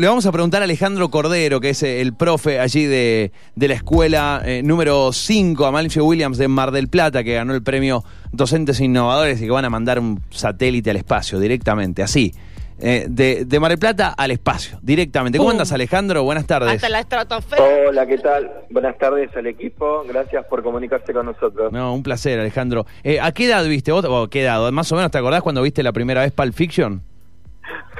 Le vamos a preguntar a Alejandro Cordero, que es eh, el profe allí de, de la escuela eh, número 5, Amalfio Williams de Mar del Plata, que ganó el premio Docentes Innovadores y que van a mandar un satélite al espacio directamente, así. eh, de, de Mar del Plata al espacio, directamente. ¿Cómo andas, Alejandro? Buenas tardes. Hasta la estratosfera. Hola, ¿qué tal? Buenas tardes al equipo. Gracias por comunicarse con nosotros. No, un placer, Alejandro. Eh, ¿A qué edad viste vos? O, ¿Qué edad? Más o menos, ¿te acordás cuando viste la primera vez Pulp Fiction?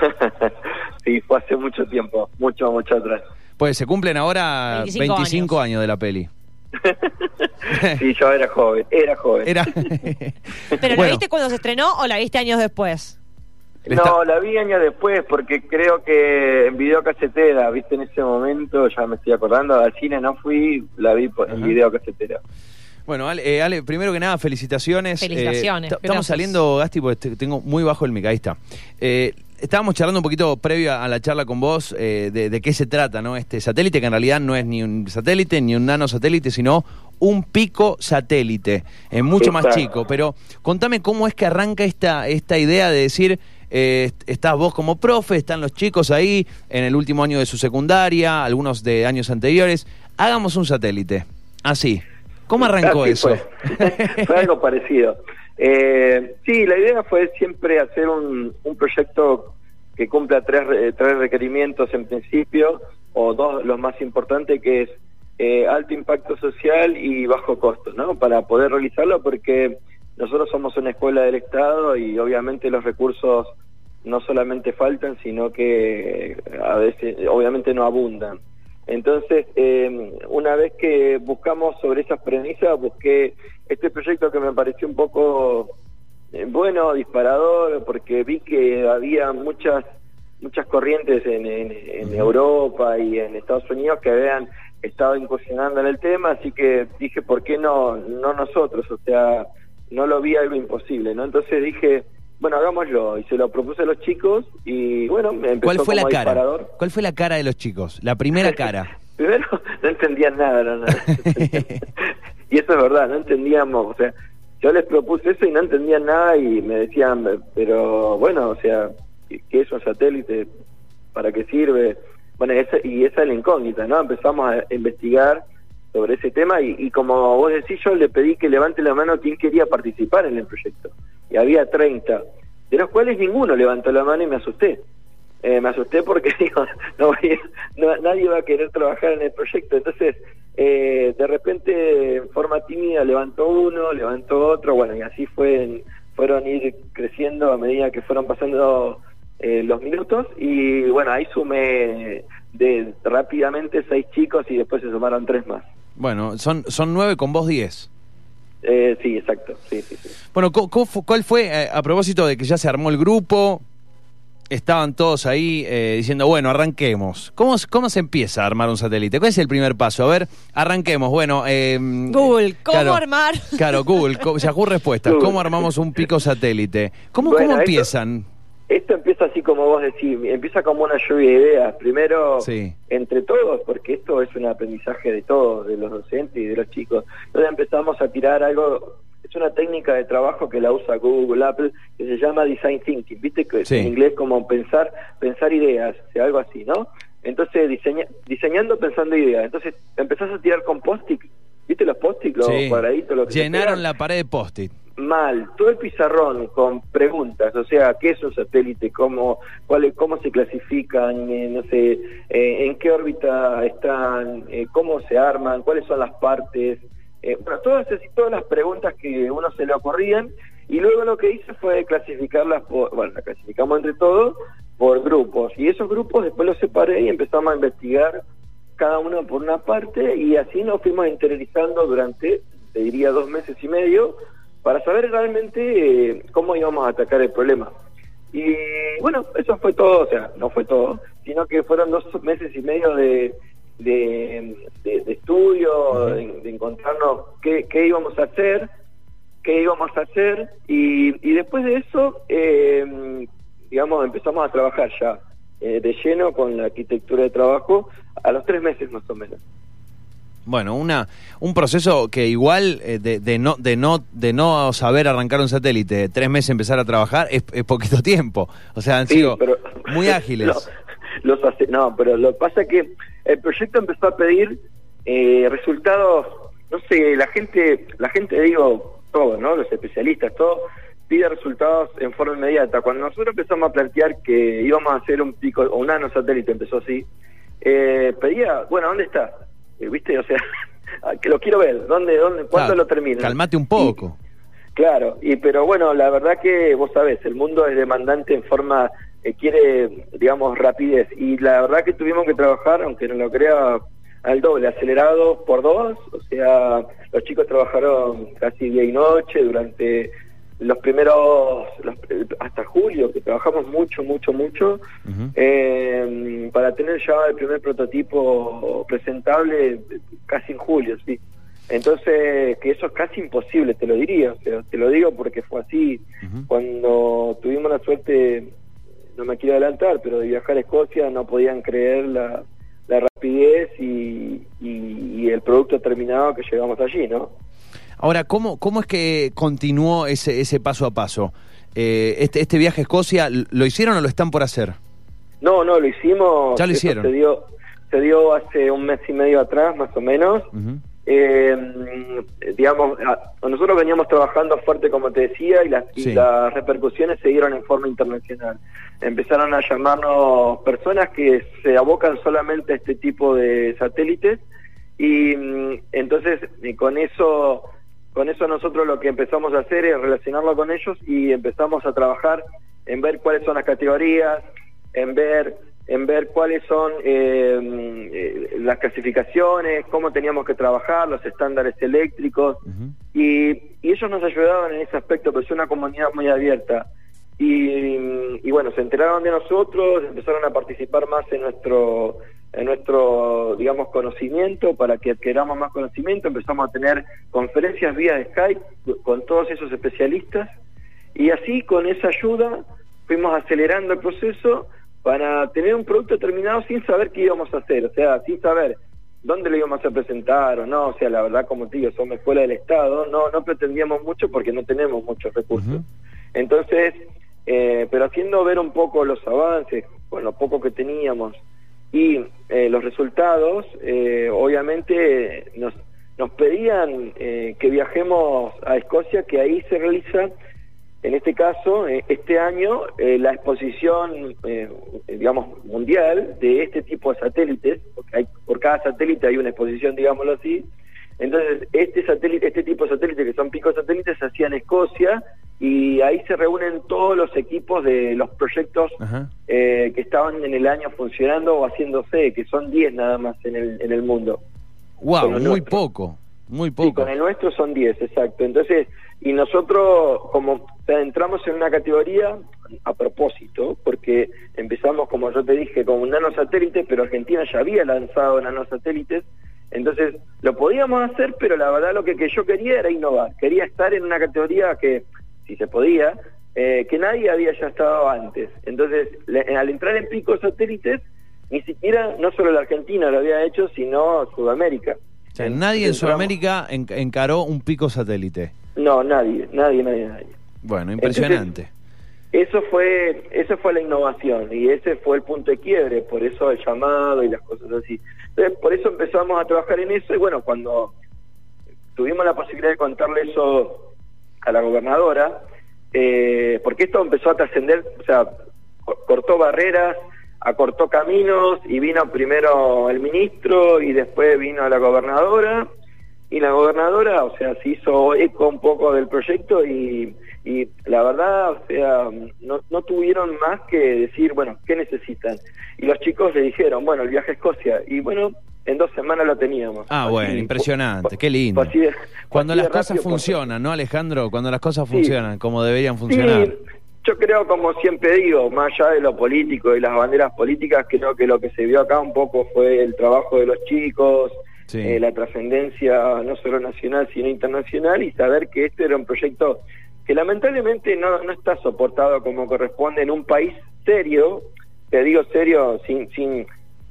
sí, fue hace mucho tiempo, mucho, mucho atrás. Pues se cumplen ahora 25, 25 años. de la peli. sí, yo era joven, era joven. Era... ¿Pero la viste cuando se estrenó o la viste años después? No, la vi años después porque creo que en videocasetera, viste, en ese momento, ya me estoy acordando, al cine no fui, la vi por- en Ajá. videocasetera. Bueno, Ale, eh, Ale, primero que nada, felicitaciones. Felicitaciones, Eh, t- estamos saliendo, Gasti, porque te- tengo muy bajo el mic, ahí está. Eh, estábamos charlando un poquito previo a la charla con vos eh, de, de qué se trata, ¿no? Este satélite que en realidad no es ni un satélite ni un nanosatélite, sino un pico satélite, eh, mucho más chico. Pero contame cómo es que arranca esta, esta idea de decir, eh, est- estás vos como profe, están los chicos ahí en el último año de su secundaria, algunos de años anteriores, hagamos un satélite. Así. ¿Cómo arrancó Así eso? Fue, Fue algo parecido. Eh, sí, la idea fue siempre hacer un, un proyecto que cumpla tres, re- tres requerimientos en principio, o dos, los más importantes, que es eh, alto impacto social y bajo costo, ¿no? Para poder realizarlo, porque nosotros somos una escuela del Estado y obviamente los recursos no solamente faltan, sino que a veces, obviamente, no abundan. Entonces, eh, una vez que buscamos sobre esas premisas, busqué este proyecto que me pareció un poco eh, bueno, disparador, porque vi que había muchas muchas corrientes en, en- en Europa y en Estados Unidos que habían estado incursionando en el tema, así que dije, ¿por qué no, no nosotros? O sea, no lo vi algo imposible, ¿no? Entonces dije, bueno, hagámoslo, y se lo propuse a los chicos, y bueno, me empezó ¿Cuál fue la cara? disparador. ¿Cuál fue la cara de los chicos? La primera cara. Primero, no entendían nada, no, no. y eso es verdad, no entendíamos, o sea, yo les propuse eso y no entendían nada y me decían, pero bueno, o sea, ¿qué es un satélite? ¿Para qué sirve? Bueno, esa, y esa es la incógnita, ¿no? Empezamos a investigar sobre ese tema y, y como vos decís, yo le pedí que levante la mano quien quería participar en el proyecto. Y había 30, de los cuales ninguno levantó la mano y me asusté. Eh, me asusté porque digo, no, no- nadie va a querer trabajar en el proyecto. Entonces, eh, de repente, en forma tímida, levantó uno, levantó otro, bueno, y así fue, fueron ir creciendo a medida que fueron pasando eh, los minutos. Y bueno, ahí sumé de rápidamente seis chicos y después se sumaron tres más. Bueno, son, son nueve con vos diez. Eh, sí, exacto, sí, sí, sí. Bueno, ¿cu- cu- fu- ¿cuál fue, eh, a propósito de que ya se armó el grupo, estaban todos ahí eh, diciendo, bueno, arranquemos. ¿Cómo, ¿Cómo se empieza a armar un satélite? ¿Cuál es el primer paso? A ver, arranquemos. Bueno, eh, Google, ¿cómo claro, armar? Claro, Google, Yahoo Respuestas. Google. ¿Cómo armamos un pico satélite? ¿Cómo, Bueno, cómo esto- empiezan? Esto empieza así como vos decís, empieza como una lluvia de ideas. Primero, Sí. entre todos, porque esto es un aprendizaje de todos, de los docentes y de los chicos. Entonces empezamos a tirar algo, es una técnica de trabajo que la usa Google, Apple, que se llama Design Thinking, ¿viste? Que Sí. en inglés como pensar, pensar ideas, o sea, algo así, ¿no? Entonces, diseña, diseñando, pensando ideas. Entonces, empezás a tirar con post-it, ¿viste los post-it, los Sí. cuadraditos? Lo que Llenaron la pared de post-it. mal, todo el pizarrón con preguntas, o sea, ¿qué es un satélite? ¿Cómo, cuál, es- cómo se clasifican? eh, no sé, eh, ¿en qué órbita están? eh, ¿Cómo se arman? ¿Cuáles son las partes? Eh, bueno, todas, todas las preguntas que uno se le ocurrían y luego lo que hice fue clasificarlas, por, bueno, las clasificamos entre todos por grupos y esos grupos después los separé y empezamos a investigar cada uno por una parte y así nos fuimos interiorizando durante, te diría, dos meses y medio para saber realmente eh, cómo íbamos a atacar el problema. Y bueno, eso fue todo, o sea, no fue todo, sino que fueron dos meses y medio de, de, de- de estudio, de, de encontrarnos qué, qué íbamos a hacer, qué íbamos a hacer, y, y después de eso, eh, digamos, empezamos a trabajar ya eh, de lleno con la arquitectura de trabajo a los tres meses más o menos. Bueno, una, un proceso que igual eh, de, de no, de, no, de no saber arrancar un satélite, tres meses empezar a trabajar, es, es poquito tiempo. O sea, han Sí, sido pero- muy ágiles. No, los hace, no, pero lo que pasa es que el proyecto empezó a pedir eh, resultados, no sé, la gente, la gente digo, todo, ¿no? Los especialistas, todo, pide resultados en forma inmediata. Cuando nosotros empezamos a plantear que íbamos a hacer un pico, o un nanosatélite, empezó así, eh, pedía, bueno, ¿dónde está? Eh, ¿Viste? O sea, que lo quiero ver, ¿dónde, dónde, cuándo Claro, lo termina? Calmate un poco. Claro, y pero bueno, la verdad que vos sabés, el mundo es demandante en forma que quiere, digamos, rapidez. Y la verdad que tuvimos que trabajar, aunque no lo crea, al doble, acelerado por dos. O sea, los chicos trabajaron casi día y noche durante los primeros, los- hasta julio, que trabajamos mucho, mucho, mucho, eh, para tener ya el primer prototipo presentable casi en julio, sí. Entonces, que eso es casi imposible, te lo diría, o sea, te lo digo porque fue así. Cuando tuvimos la suerte, no me quiero adelantar, pero de viajar a Escocia no podían creer la, la rapidez y, y- y el producto terminado que llegamos allí, ¿no? Ahora, ¿cómo, ¿cómo es que continuó ese, ese paso a paso? Eh, este, ¿Este viaje a Escocia lo hicieron o lo están por hacer? No, no, lo hicimos. Ya lo hicieron. Se dio, se dio hace un mes y medio atrás, más o menos. Eh, digamos, nosotros veníamos trabajando fuerte, como te decía, y las, y las repercusiones se dieron en forma internacional. Empezaron a llamarnos personas que se abocan solamente a este tipo de satélites y mm, entonces con eso con eso nosotros lo que empezamos a hacer es relacionarlo con ellos y empezamos a trabajar en ver cuáles son las categorías, en ver en ver cuáles son eh, eh, las clasificaciones, cómo teníamos que trabajar, los estándares eléctricos, y, y ellos nos ayudaban en ese aspecto, pero es una comunidad muy abierta. Y, y bueno, se enteraron de nosotros, empezaron a participar más en nuestro, en nuestro, digamos, conocimiento, para que adquiramos más conocimiento, empezamos a tener conferencias vía Skype con todos esos especialistas, y así con esa ayuda fuimos acelerando el proceso para tener un producto terminado sin saber qué íbamos a hacer, o sea, sin saber dónde lo íbamos a presentar o no, o sea, la verdad, como te digo, somos escuela del Estado, no, no pretendíamos mucho porque no tenemos muchos recursos. Entonces, eh, pero haciendo ver un poco los avances, con lo poco que teníamos y eh, los resultados, eh, obviamente nos, nos pedían que viajemos a Escocia, que ahí se realiza, en este caso, eh, este año, eh, la exposición, eh, digamos, mundial de este tipo de satélites, porque hay, por cada satélite hay una exposición, digámoslo así, entonces, este satélite, este tipo de satélites que son picos satélites se hacía en Escocia y ahí se reúnen todos los equipos de los proyectos eh, que estaban en el año funcionando o haciéndose, que son 10 nada más en el, en el mundo. Wow, muy nuestro. poco, muy poco. con el nuestro son 10, exacto. Entonces, y nosotros como sea, entramos en una categoría a propósito, porque empezamos, como yo te dije, con un nanosatélite, pero Argentina ya había lanzado nanosatélites, entonces lo podíamos hacer, pero la verdad lo que, que yo quería era innovar, quería estar en una categoría que, si se podía, eh, que nadie había ya estado antes. Entonces, le- al entrar en picos satélites, ni siquiera, no solo la Argentina lo había hecho, sino Sudamérica. O sea, nadie en Sudamérica en- encaró un pico satélite. No, nadie, nadie, nadie, nadie. Bueno, impresionante. Eso fue, eso fue la innovación y ese fue el punto de quiebre, por eso el llamado y las cosas así. Entonces, por eso empezamos a trabajar en eso y bueno, cuando tuvimos la posibilidad de contarle eso a la gobernadora, eh, porque esto empezó a trascender, o sea, co- cortó barreras, acortó caminos y vino primero el ministro y después vino la gobernadora y la gobernadora, o sea, se hizo eco un poco del proyecto y, y la verdad, o sea, no, no tuvieron más que decir, bueno, ¿qué necesitan? Y los chicos le dijeron, bueno, el viaje a Escocia, y bueno, en dos semanas lo teníamos. Ah, Así, bueno, impresionante, qué lindo. así de- Cuando así las cosas rápido, funcionan, ¿no, Alejandro? Cuando las cosas Sí. funcionan como deberían funcionar. Sí, yo creo, como siempre digo, más allá de lo político y las banderas políticas, creo que lo que se vio acá un poco fue el trabajo de los chicos, Sí. eh, la trascendencia no solo nacional, sino internacional, y saber que este era un proyecto que lamentablemente no, no está soportado como corresponde en un país serio, te digo serio, sin, sin,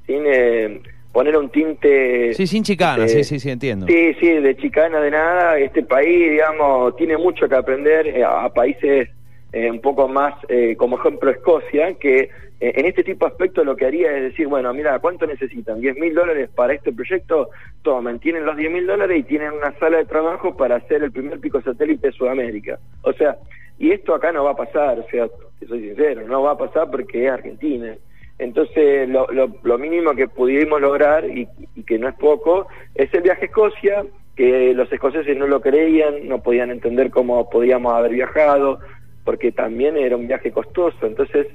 sin eh, poner un tinte... Sí, sin chicana, eh, sí, sí, sí, entiendo. Sí, sí, de chicana de nada. Este país, digamos, tiene mucho que aprender eh, a países eh, un poco más eh, como ejemplo Escocia, que eh, en este tipo de aspectos lo que haría es decir, bueno, mira, ¿cuánto necesitan? ¿10 mil dólares para este proyecto? Tomen, tienen los 10 mil dólares y tienen una sala de trabajo para hacer el primer pico satélite de Sudamérica. O sea, y esto acá no va a pasar, o sea, soy sincero, no va a pasar porque es Argentina. Entonces, lo, lo, lo mínimo que pudimos lograr, y, y que no es poco, es el viaje a Escocia, que los escoceses no lo creían, no podían entender cómo podíamos haber viajado, porque también era un viaje costoso. Entonces,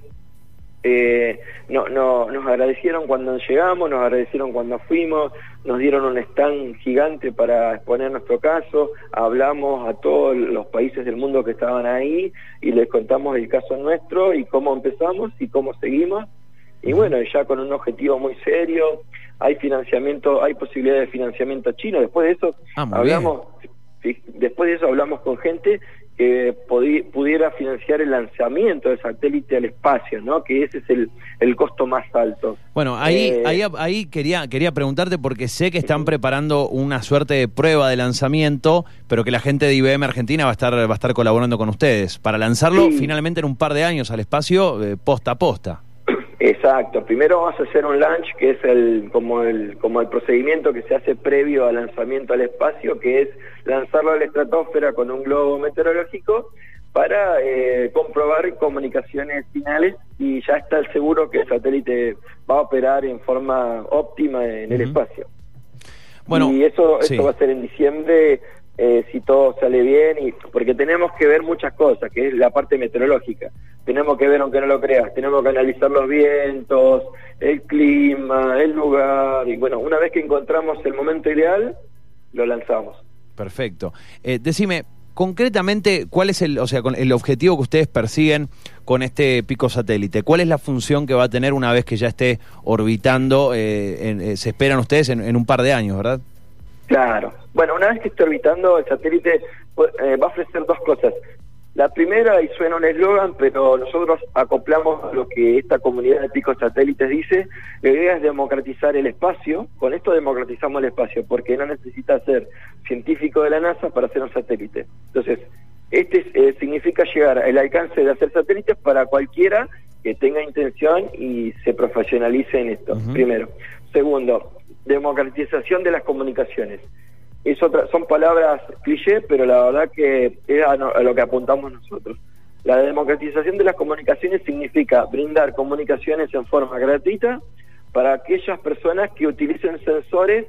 eh, no, no, nos agradecieron cuando llegamos, nos agradecieron cuando fuimos, nos dieron un stand gigante para exponer nuestro caso, hablamos a todos los países del mundo que estaban ahí y les contamos el caso nuestro y cómo empezamos y cómo seguimos. Y bueno, ya con un objetivo muy serio, hay financiamiento, hay posibilidad de financiamiento chino. Después de eso Ah, hablamos, después de eso hablamos con gente que pudiera financiar el lanzamiento del satélite al espacio, ¿no? Que ese es el, el costo más alto. Bueno, ahí, Eh, ahí, ahí quería, quería preguntarte porque sé que están preparando una suerte de prueba de lanzamiento, pero que la gente de IBM Argentina va a estar, va a estar colaborando con ustedes para lanzarlo Sí. finalmente en un par de años al espacio, eh, posta a posta. Exacto. Primero vamos a hacer un launch que es el como el como el procedimiento que se hace previo al lanzamiento al espacio, que es lanzarlo a la estratosfera con un globo meteorológico para eh, comprobar comunicaciones finales y ya está el seguro que el satélite va a operar en forma óptima en el espacio. Bueno, y eso, sí. eso va a ser en diciembre eh, si todo sale bien y porque tenemos que ver muchas cosas que es la parte meteorológica tenemos que ver aunque no lo creas tenemos que analizar los vientos el clima el lugar y bueno una vez que encontramos el momento ideal lo lanzamos Perfecto. Eh, decime, concretamente, ¿cuál es el, o sea, el objetivo que ustedes persiguen con este pico satélite? ¿Cuál es la función que va a tener una vez que ya esté orbitando? eh, en- eh, se esperan ustedes en, en un par de años, ¿verdad? Claro. Bueno, una vez que esté orbitando, el satélite eh, va a ofrecer dos cosas. La primera, y suena un eslogan, pero nosotros acoplamos lo que esta comunidad de picos satélites dice, la idea es democratizar el espacio. Con esto democratizamos el espacio, porque no necesita ser científico de la NASA para hacer un satélite. Entonces, este eh, significa llegar al alcance de hacer satélites para cualquiera que tenga intención y se profesionalice en esto, primero. Segundo, democratización de las comunicaciones. Es otra, son palabras cliché, pero la verdad que es a, no- a lo que apuntamos nosotros. La democratización de las comunicaciones significa brindar comunicaciones en forma gratuita para aquellas personas que utilicen sensores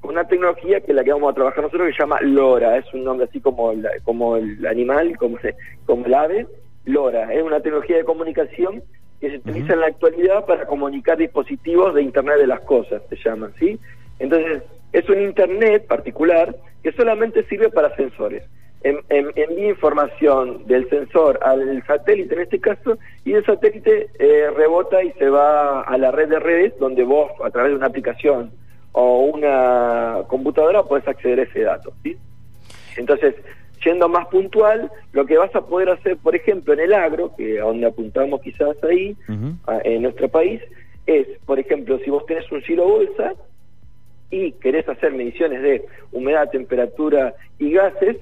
con una tecnología que la que vamos a trabajar nosotros que se llama LoRa, es un nombre así como, la- como el animal, como, se- como el ave, LoRa, es una tecnología de comunicación que se utiliza en la actualidad para comunicar dispositivos de Internet de las Cosas, se llaman, ¿sí? Entonces, es un Internet particular que solamente sirve para sensores. En- en- envía información del sensor al satélite en este caso y el satélite eh, rebota y se va a la red de redes donde vos a través de una aplicación o una computadora puedes acceder a ese dato. ¿sí? Entonces, siendo más puntual, lo que vas a poder hacer, por ejemplo, en el agro, que a donde apuntamos quizás ahí, a- en nuestro país, es, por ejemplo, si vos tenés un silo bolsa y querés hacer mediciones de humedad, temperatura y gases,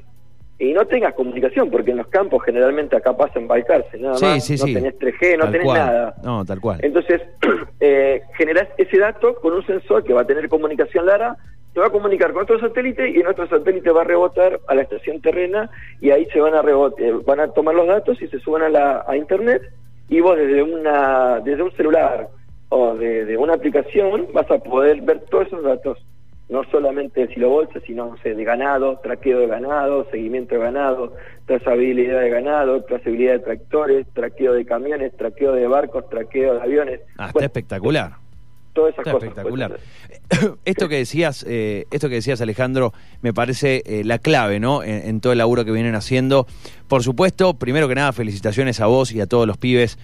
y no tengas comunicación, porque en los campos generalmente acá pasa en Balcarce, nada Sí, más, sí, no sí. tenés 3G, no Tal tenés cual. nada. No, tal cual. Entonces, eh, generás ese dato con un sensor que va a tener comunicación LARA, se va a comunicar con otro satélite y nuestro satélite va a rebotar a la estación terrena y ahí se van a rebote, eh, van a tomar los datos y se suben a la a internet y vos desde una desde un celular o de, de una aplicación vas a poder ver todos esos datos no solamente de silobolsa, sino no sé, de ganado, traqueo de ganado, seguimiento de ganado, trazabilidad de ganado, trazabilidad de tractores, traqueo de camiones, traqueo de barcos, traqueo de aviones. Ah, está espectacular. Todas esas Está cosas. espectacular. pues. esto que decías, eh, esto que decías Alejandro, me parece eh, la clave, ¿no? En, en todo el laburo que vienen haciendo. Por supuesto, primero que nada, felicitaciones a vos y a todos los pibes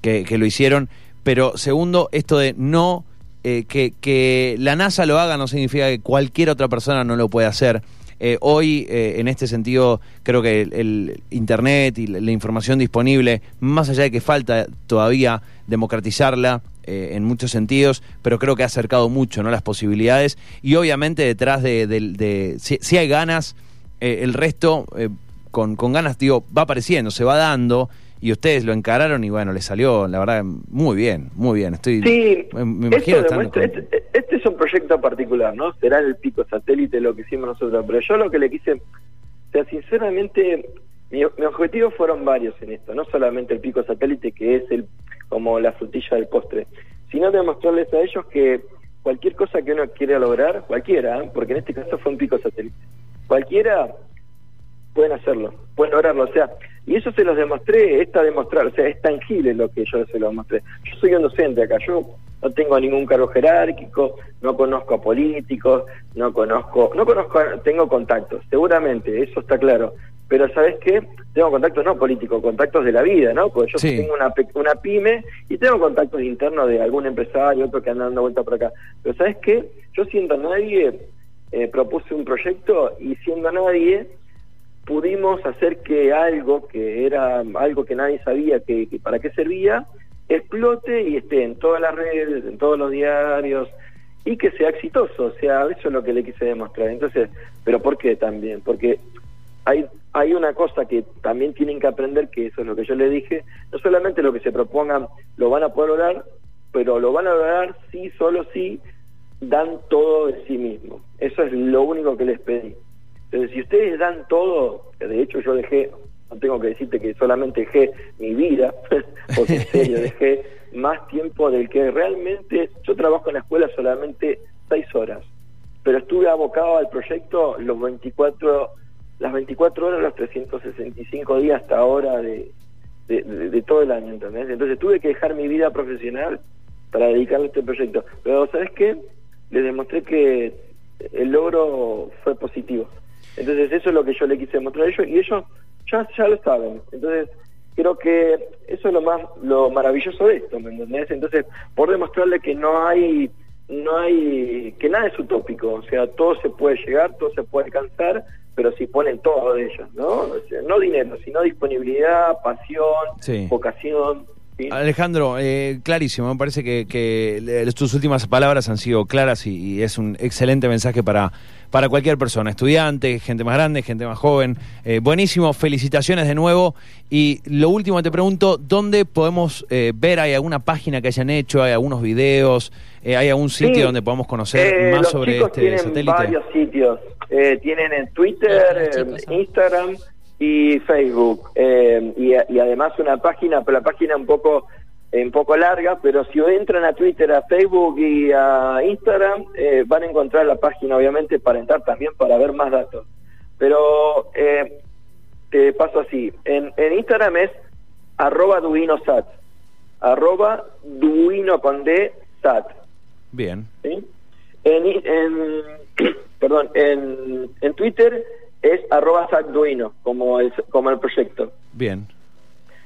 que, que lo hicieron. Pero segundo, esto de no eh, que, que la NASA lo haga no significa que cualquier otra persona no lo puede hacer. Eh, hoy, eh, en este sentido, creo que el, el Internet y la, información disponible, más allá de que falta todavía democratizarla eh, en muchos sentidos, pero creo que ha acercado mucho ¿no? las posibilidades y obviamente detrás de, de- si, si hay ganas, el resto, con, con ganas, digo, va apareciendo, se va dando y ustedes lo encararon y bueno, les salió, la verdad, muy bien, muy bien. Estoy, Sí, me, imagino estando demuestra- con- este, este es un proyecto particular, ¿no? Será el pico satélite lo que hicimos nosotros, pero yo lo que le quise, o sea, sinceramente, mi, mi objetivo fueron varios en esto, no solamente el pico satélite, que es el como la frutilla del postre, sino demostrarles a ellos que cualquier cosa que uno quiera lograr, cualquiera, ¿eh? porque en este caso fue un pico satélite, cualquiera pueden hacerlo, pueden lograrlo, o sea, y eso se los demostré, está demostrar, o sea, es tangible lo que yo se lo demostré. Yo soy un docente acá, yo no tengo ningún cargo jerárquico, no conozco a políticos, no conozco, no conozco, tengo contactos, seguramente, eso está claro, pero ¿sabes qué? Tengo contactos no políticos, contactos de la vida, ¿no? Porque yo Sí. tengo una, una pyme y tengo contactos internos de algún empresario, otro que anda dando vuelta por acá. Pero ¿sabes qué? Yo siendo nadie, eh, propuse un proyecto y siendo nadie, pudimos hacer que algo que era algo que nadie sabía que, para qué servía explote y esté en todas las redes, en todos los diarios y que sea exitoso, o sea, eso es lo que le quise demostrar. Entonces, pero ¿por qué también? Porque hay hay una cosa que también tienen que aprender, que eso es lo que yo le dije, no solamente lo que se propongan lo van a poder lograr, pero lo van a lograr sí, solo si dan todo de sí mismos. Eso es lo único que les pedí. Entonces, si ustedes dan todo, de hecho yo dejé, no tengo que decirte que solamente dejé mi vida, porque en serio dejé más tiempo del que realmente, yo trabajo en la escuela solamente seis horas, pero estuve abocado al proyecto los 24, las 24 horas, los 365 días hasta ahora de, de, de- de todo el año, ¿entendés? Entonces tuve que dejar mi vida profesional para dedicarle a este proyecto. Pero, ¿sabes qué? Les demostré que el logro fue positivo. Entonces eso es lo que yo le quise mostrar a ellos y ellos ya, ya lo saben. Entonces creo que eso es lo más lo maravilloso de esto, ¿me entendés? Entonces por demostrarle que no hay no hay que nada es utópico, o sea, todo se puede llegar, todo se puede alcanzar, pero si ponen todo de ellos, ¿no? O sea, no dinero, sino disponibilidad, pasión, Sí. vocación. ¿Sí? Alejandro, eh, clarísimo, me parece que, que le- tus últimas palabras han sido claras y, y es un excelente mensaje para, para cualquier persona, estudiante, gente más grande, gente más joven. Eh, buenísimo, felicitaciones de nuevo. Y lo último te pregunto, ¿dónde podemos eh, ver? ¿Hay alguna página que hayan hecho? ¿Hay algunos videos? Eh, ¿Hay algún sitio Sí. donde podamos conocer Eh, más los sobre chicos este tienen satélite? varios sitios. Eh, tienen en Twitter, eh, ah. Instagram y Facebook. Eh, y, y además una página, pero la página un poco un poco larga, pero si entran a Twitter, a Facebook y a Instagram, eh, van a encontrar la página, obviamente, para entrar también para ver más datos. Pero eh, te paso así. En, en Instagram es arroba duinosat. Arroba duino con D sat. Bien, ¿sí? En, en- perdón, en, en Twitter es arroba satduino, como el, como el proyecto. bien.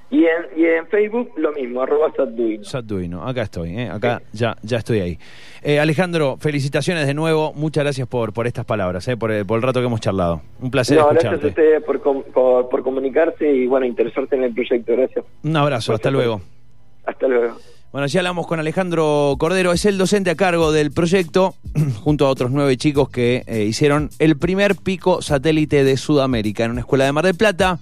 Y en, y en Facebook lo mismo, arroba satduino. Satduino, acá estoy, ¿eh? acá ya, ya estoy ahí. Eh, Alejandro, felicitaciones de nuevo, muchas gracias por, por estas palabras, ¿eh? por, el, por el rato que hemos charlado. Un placer No, gracias a escucharte. ustedes por, com- por, por comunicarse y bueno, interesarte en el proyecto. Gracias. Un abrazo, hasta luego. Hasta luego. Bueno, ya hablamos con Alejandro Cordero, es el docente a cargo del proyecto, junto a otros nueve chicos que eh, hicieron el primer pico satélite de Sudamérica en una escuela de Mar del Plata.